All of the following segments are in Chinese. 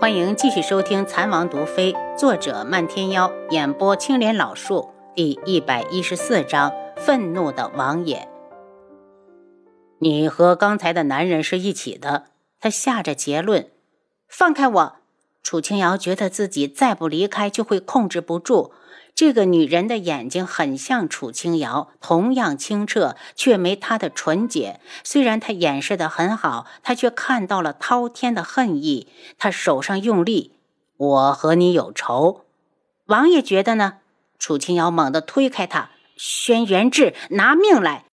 欢迎继续收听《残王毒妃》，作者漫天妖，演播青莲老树，第一百一十四章：愤怒的王爷。你和刚才的男人是一起的。他下着结论。放开我！楚清瑶觉得自己再不离开就会控制不住。这个女人的眼睛很像楚清瑶，同样清澈，却没她的纯洁。虽然她掩饰的很好，她却看到了滔天的恨意。她手上用力，我和你有仇。王爷觉得呢？楚清瑶猛地推开他，轩辕志，拿命来！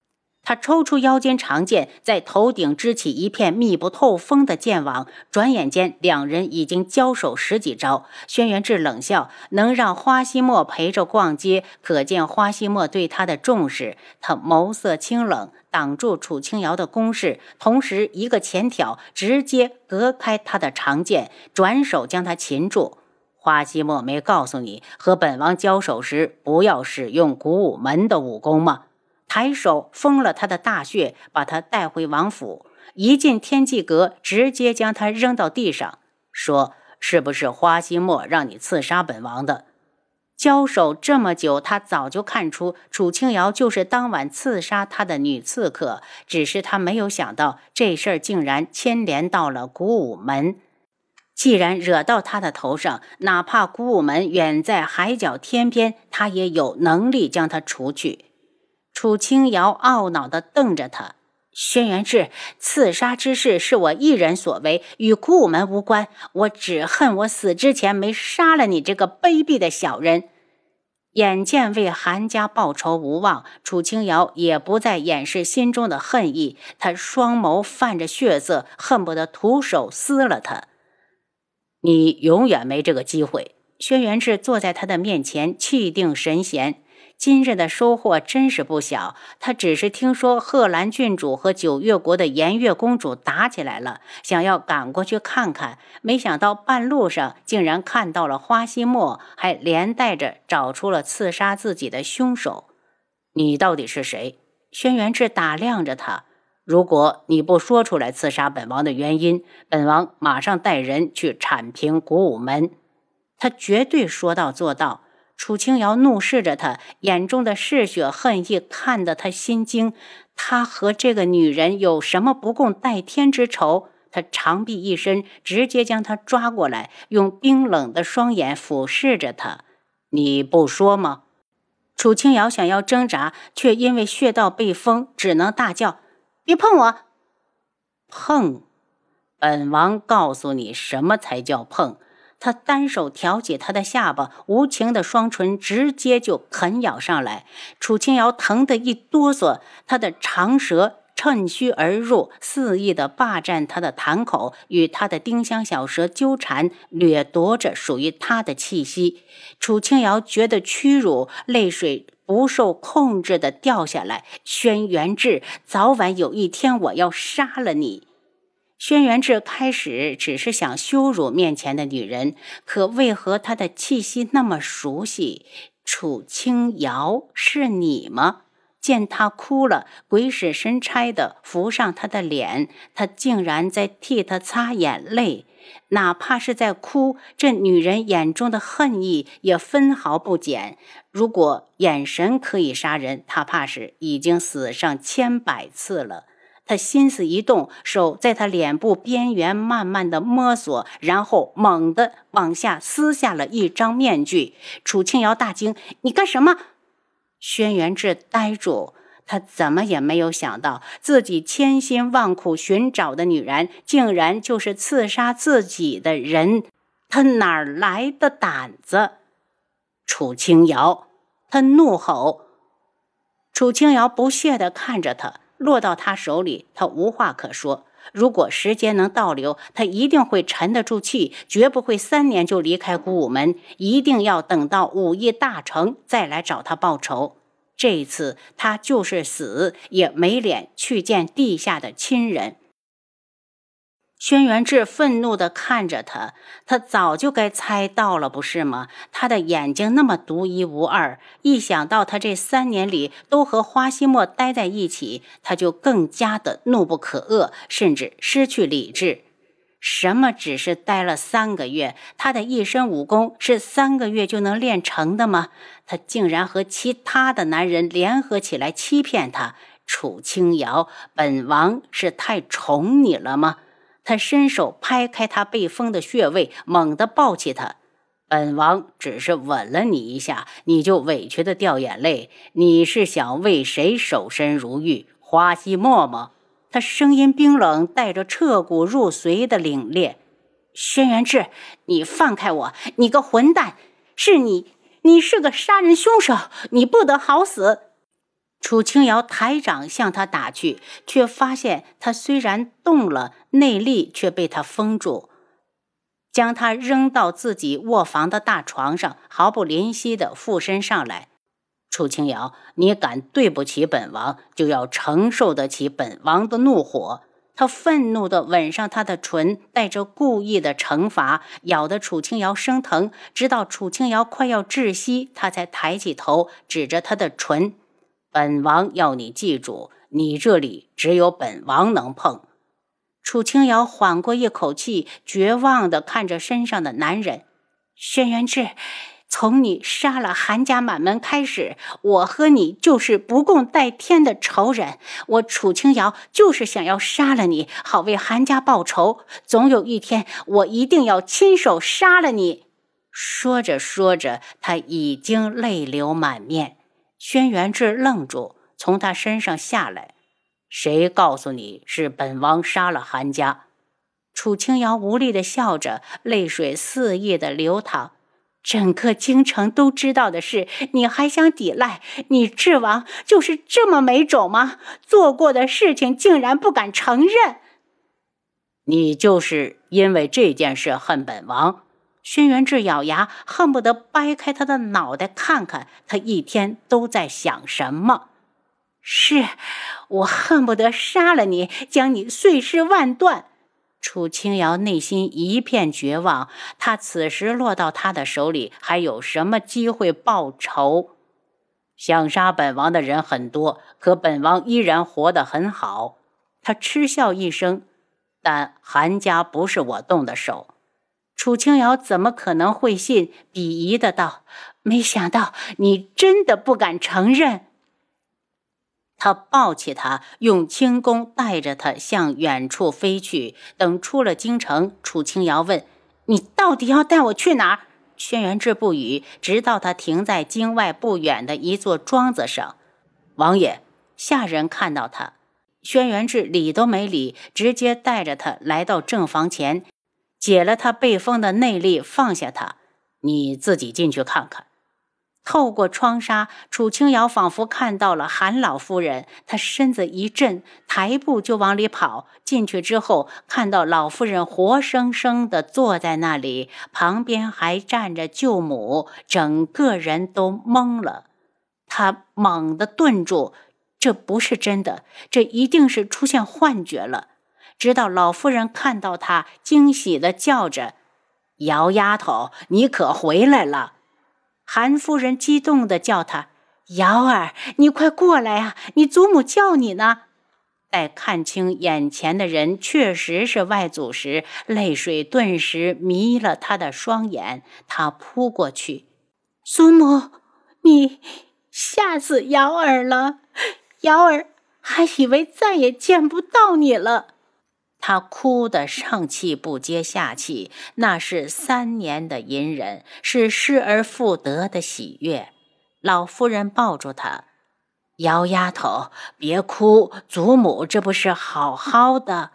他抽出腰间长剑，在头顶支起一片密不透风的剑网。转眼间，两人已经交手十几招。轩辕志冷笑：“能让花希墨陪着逛街，可见花希墨对他的重视。”他眸色清冷，挡住楚清瑶的攻势，同时一个前挑，直接隔开他的长剑，转手将他擒住。花希墨没告诉你，和本王交手时不要使用古武门的武功吗？抬手封了他的大穴，把他带回王府。一进天际阁，直接将他扔到地上，说：“是不是花希墨让你刺杀本王的？”交手这么久，他早就看出楚清瑶就是当晚刺杀他的女刺客，只是他没有想到这事儿竟然牵连到了古武门。既然惹到他的头上，哪怕古武门远在海角天边，他也有能力将他除去。楚清瑶懊恼地瞪着他，轩辕志，刺杀之事是我一人所为，与古武门无关。我只恨我死之前没杀了你这个卑鄙的小人。眼见为韩家报仇无望，楚清瑶也不再掩饰心中的恨意，他双眸泛着血色，恨不得徒手撕了他。你永远没这个机会。轩辕志坐在他的面前，气定神闲。今日的收获真是不小。他只是听说贺兰郡主和九月国的颜月公主打起来了，想要赶过去看看，没想到半路上竟然看到了花希墨，还连带着找出了刺杀自己的凶手。你到底是谁？轩辕志打量着他。如果你不说出来刺杀本王的原因，本王马上带人去铲平古武门。他绝对说到做到。楚清瑶怒视着他，眼中的嗜血恨意看得他心惊。他和这个女人有什么不共戴天之仇？他长臂一伸，直接将她抓过来，用冰冷的双眼俯视着她。你不说吗？楚清瑶想要挣扎，却因为穴道被封，只能大叫：“别碰我！”碰！本王告诉你，什么才叫碰？他单手挑起他的下巴，无情的双唇直接就啃咬上来。楚清瑶疼得一哆嗦，他的长舌趁虚而入，肆意的霸占他的痰口，与他的丁香小舌纠缠，掠夺着属于他的气息。楚清瑶觉得屈辱，泪水不受控制的掉下来。轩辕志，早晚有一天我要杀了你。轩辕志开始只是想羞辱面前的女人，可为何他的气息那么熟悉？楚清瑶是你吗？见他哭了，鬼使神差的扶上他的脸，他竟然在替他擦眼泪。哪怕是在哭，这女人眼中的恨意也分毫不减。如果眼神可以杀人，他怕是已经死上千百次了。他心思一动，手在他脸部边缘慢慢的摸索，然后猛地往下撕下了一张面具。楚清瑶大惊：“你干什么？”轩辕志呆住，他怎么也没有想到，自己千辛万苦寻找的女人，竟然就是刺杀自己的人。他哪来的胆子？楚清瑶，他怒吼。楚清瑶不屑地看着他。落到他手里，他无话可说。如果时间能倒流，他一定会沉得住气，绝不会三年就离开古武门，一定要等到武艺大成再来找他报仇。这一次他就是死，也没脸去见地下的亲人。轩辕志愤怒地看着他，他早就该猜到了，不是吗？他的眼睛那么独一无二，一想到他这三年里都和花希墨待在一起，他就更加的怒不可遏，甚至失去理智。什么只是待了三个月？他的一身武功是三个月就能练成的吗？他竟然和其他的男人联合起来欺骗他！楚清瑶，本王是太宠你了吗？他伸手拍开他被封的穴位，猛地抱起他。本王只是吻了你一下，你就委屈的掉眼泪？你是想为谁守身如玉？花溪默默。他声音冰冷，带着彻骨入髓的凛冽。轩辕志，你放开我！你个混蛋！是你，你是个杀人凶手！你不得好死！楚清瑶抬掌向他打去，却发现他虽然动了，内力却被他封住，将他扔到自己卧房的大床上，毫不怜惜地附身上来。楚清瑶，你敢对不起本王，就要承受得起本王的怒火。他愤怒地吻上她的唇，带着故意的惩罚，咬得楚清瑶生疼。直到楚清瑶快要窒息，他才抬起头，指着她的唇：“本王要你记住，你这里只有本王能碰。”楚清瑶缓过一口气，绝望地看着身上的男人，轩辕志。从你杀了韩家满门开始，我和你就是不共戴天的仇人。我楚清瑶就是想要杀了你，好为韩家报仇。总有一天，我一定要亲手杀了你。说着说着，他已经泪流满面。轩辕志愣住，从他身上下来。谁告诉你是本王杀了韩家？楚清瑶无力地笑着，泪水肆意地流淌。整个京城都知道的事，你还想抵赖？你智王就是这么没种吗？做过的事情竟然不敢承认？你就是因为这件事恨本王？轩辕志咬牙，恨不得掰开他的脑袋看看他一天都在想什么。是我恨不得杀了你，将你碎尸万段。楚清瑶内心一片绝望，他此时落到他的手里，还有什么机会报仇？想杀本王的人很多，可本王依然活得很好。他嗤笑一声，但韩家不是我动的手。楚清瑶怎么可能会信？鄙夷的道：“没想到你真的不敢承认。”他抱起他，用轻功带着他向远处飞去。等出了京城，楚清瑶问：“你到底要带我去哪儿？”轩辕志不语，直到他停在京外不远的一座庄子上。王爷，下人看到他，轩辕志理都没理，直接带着他来到正房前，解了他被封的内力，放下他：“你自己进去看看。”透过窗纱，楚清瑶仿佛看到了韩老夫人。她身子一震，抬步就往里跑。进去之后，看到老夫人活生生地坐在那里，旁边还站着舅母，整个人都懵了。他猛地顿住，这不是真的，这一定是出现幻觉了。直到老夫人看到他，惊喜的叫着：“姚丫头，你可回来了！”韩夫人激动的叫他：“瑶儿，你快过来啊！你祖母叫你呢。”待看清眼前的人确实是外祖时，泪水顿时迷了他的双眼。他扑过去：“祖母，你吓死瑶儿了！瑶儿还以为再也见不到你了。”他哭得上气不接下气，那是三年的隐忍，是失而复得的喜悦。老夫人抱住他：“姚丫头，别哭，祖母这不是好好的。”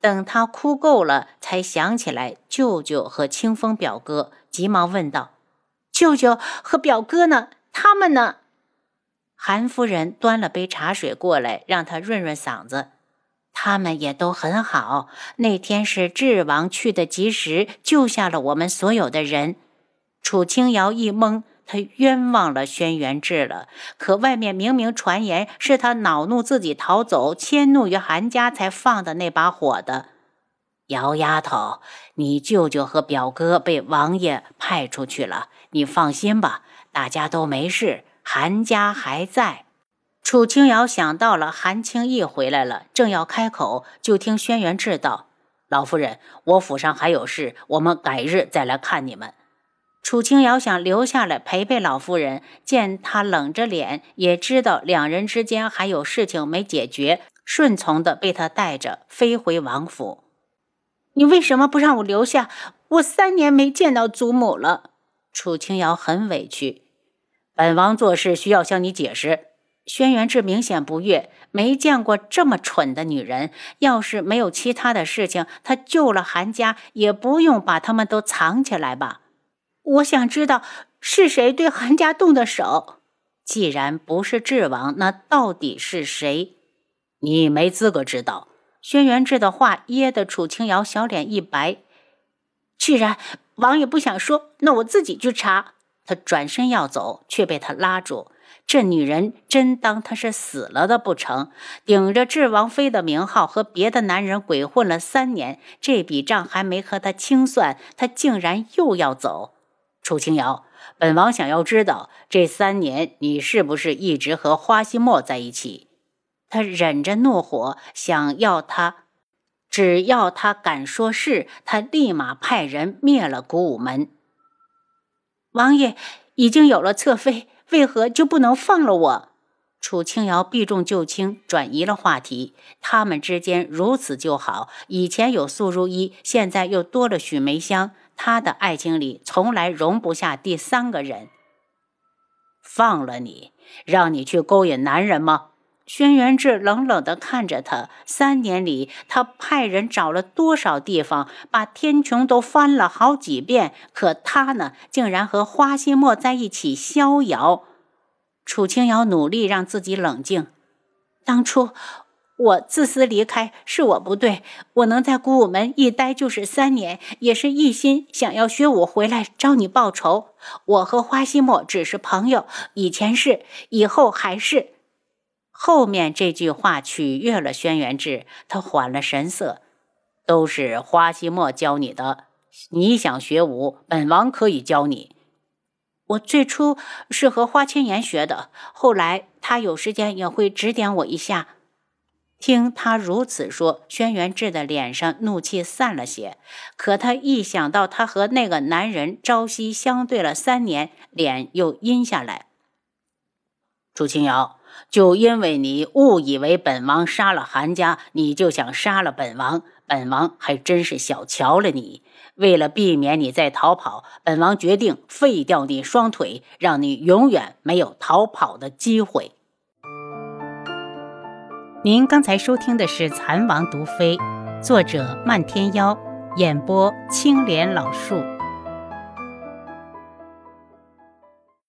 等他哭够了，才想起来舅舅和清风表哥，急忙问道：“舅舅和表哥呢？他们呢？”韩夫人端了杯茶水过来，让他润润嗓子。他们也都很好。那天是智王去的及时，救下了我们所有的人。楚清瑶一懵，他冤枉了轩辕志了。可外面明明传言是他恼怒自己逃走，迁怒于韩家才放的那把火的。姚丫头，你舅舅和表哥被王爷派出去了，你放心吧，大家都没事，韩家还在。楚清瑶想到了韩青义回来了，正要开口，就听轩辕志道：“老夫人，我府上还有事，我们改日再来看你们。楚清瑶想留下来陪陪老夫人，见他冷着脸，也知道两人之间还有事情没解决，顺从的被他带着飞回王府。你为什么不让我留下？我三年没见到祖母了。楚清瑶很委屈。本王做事需要向你解释。轩辕志明显不悦，没见过这么蠢的女人。要是没有其他的事情，他救了韩家，也不用把他们都藏起来吧？我想知道是谁对韩家动的手。既然不是智王，那到底是谁？你没资格知道。轩辕志的话噎得楚清瑶小脸一白。既然王爷不想说，那我自己去查。他转身要走，却被他拉住。这女人真当他是死了的不成？顶着智王妃的名号和别的男人鬼混了三年，这笔账还没和他清算，他竟然又要走。楚清瑶，本王想要知道，这三年你是不是一直和花希墨在一起？他忍着怒火，想要他，只要他敢说是，他立马派人灭了古武门。王爷已经有了侧妃。为何就不能放了我？楚清瑶避重就轻，转移了话题。他们之间如此就好，以前有素如一，现在又多了许梅香。她的爱情里从来容不下第三个人。放了你，让你去勾引男人吗？轩辕志冷冷地看着他。三年里，他派人找了多少地方，把天穹都翻了好几遍，可他呢，竟然和花希墨在一起逍遥。楚清瑶努力让自己冷静。当初我自私离开，是我不对。我能在古武门一待就是三年，也是一心想要学武回来找你报仇。我和花希墨只是朋友，以前是，以后还是。后面这句话取悦了轩辕志，他缓了神色。都是花希墨教你的，你想学武，本王可以教你。我最初是和花千颜学的，后来他有时间也会指点我一下。听他如此说，轩辕志的脸上怒气散了些。可他一想到他和那个男人朝夕相对了三年，脸又阴下来。楚清瑶。就因为你误以为本王杀了韩家，你就想杀了本王，本王还真是小瞧了你。为了避免你再逃跑，本王决定废掉你双腿，让你永远没有逃跑的机会。您刚才收听的是《蚕王毒妃》，作者漫天妖，演播青莲老树。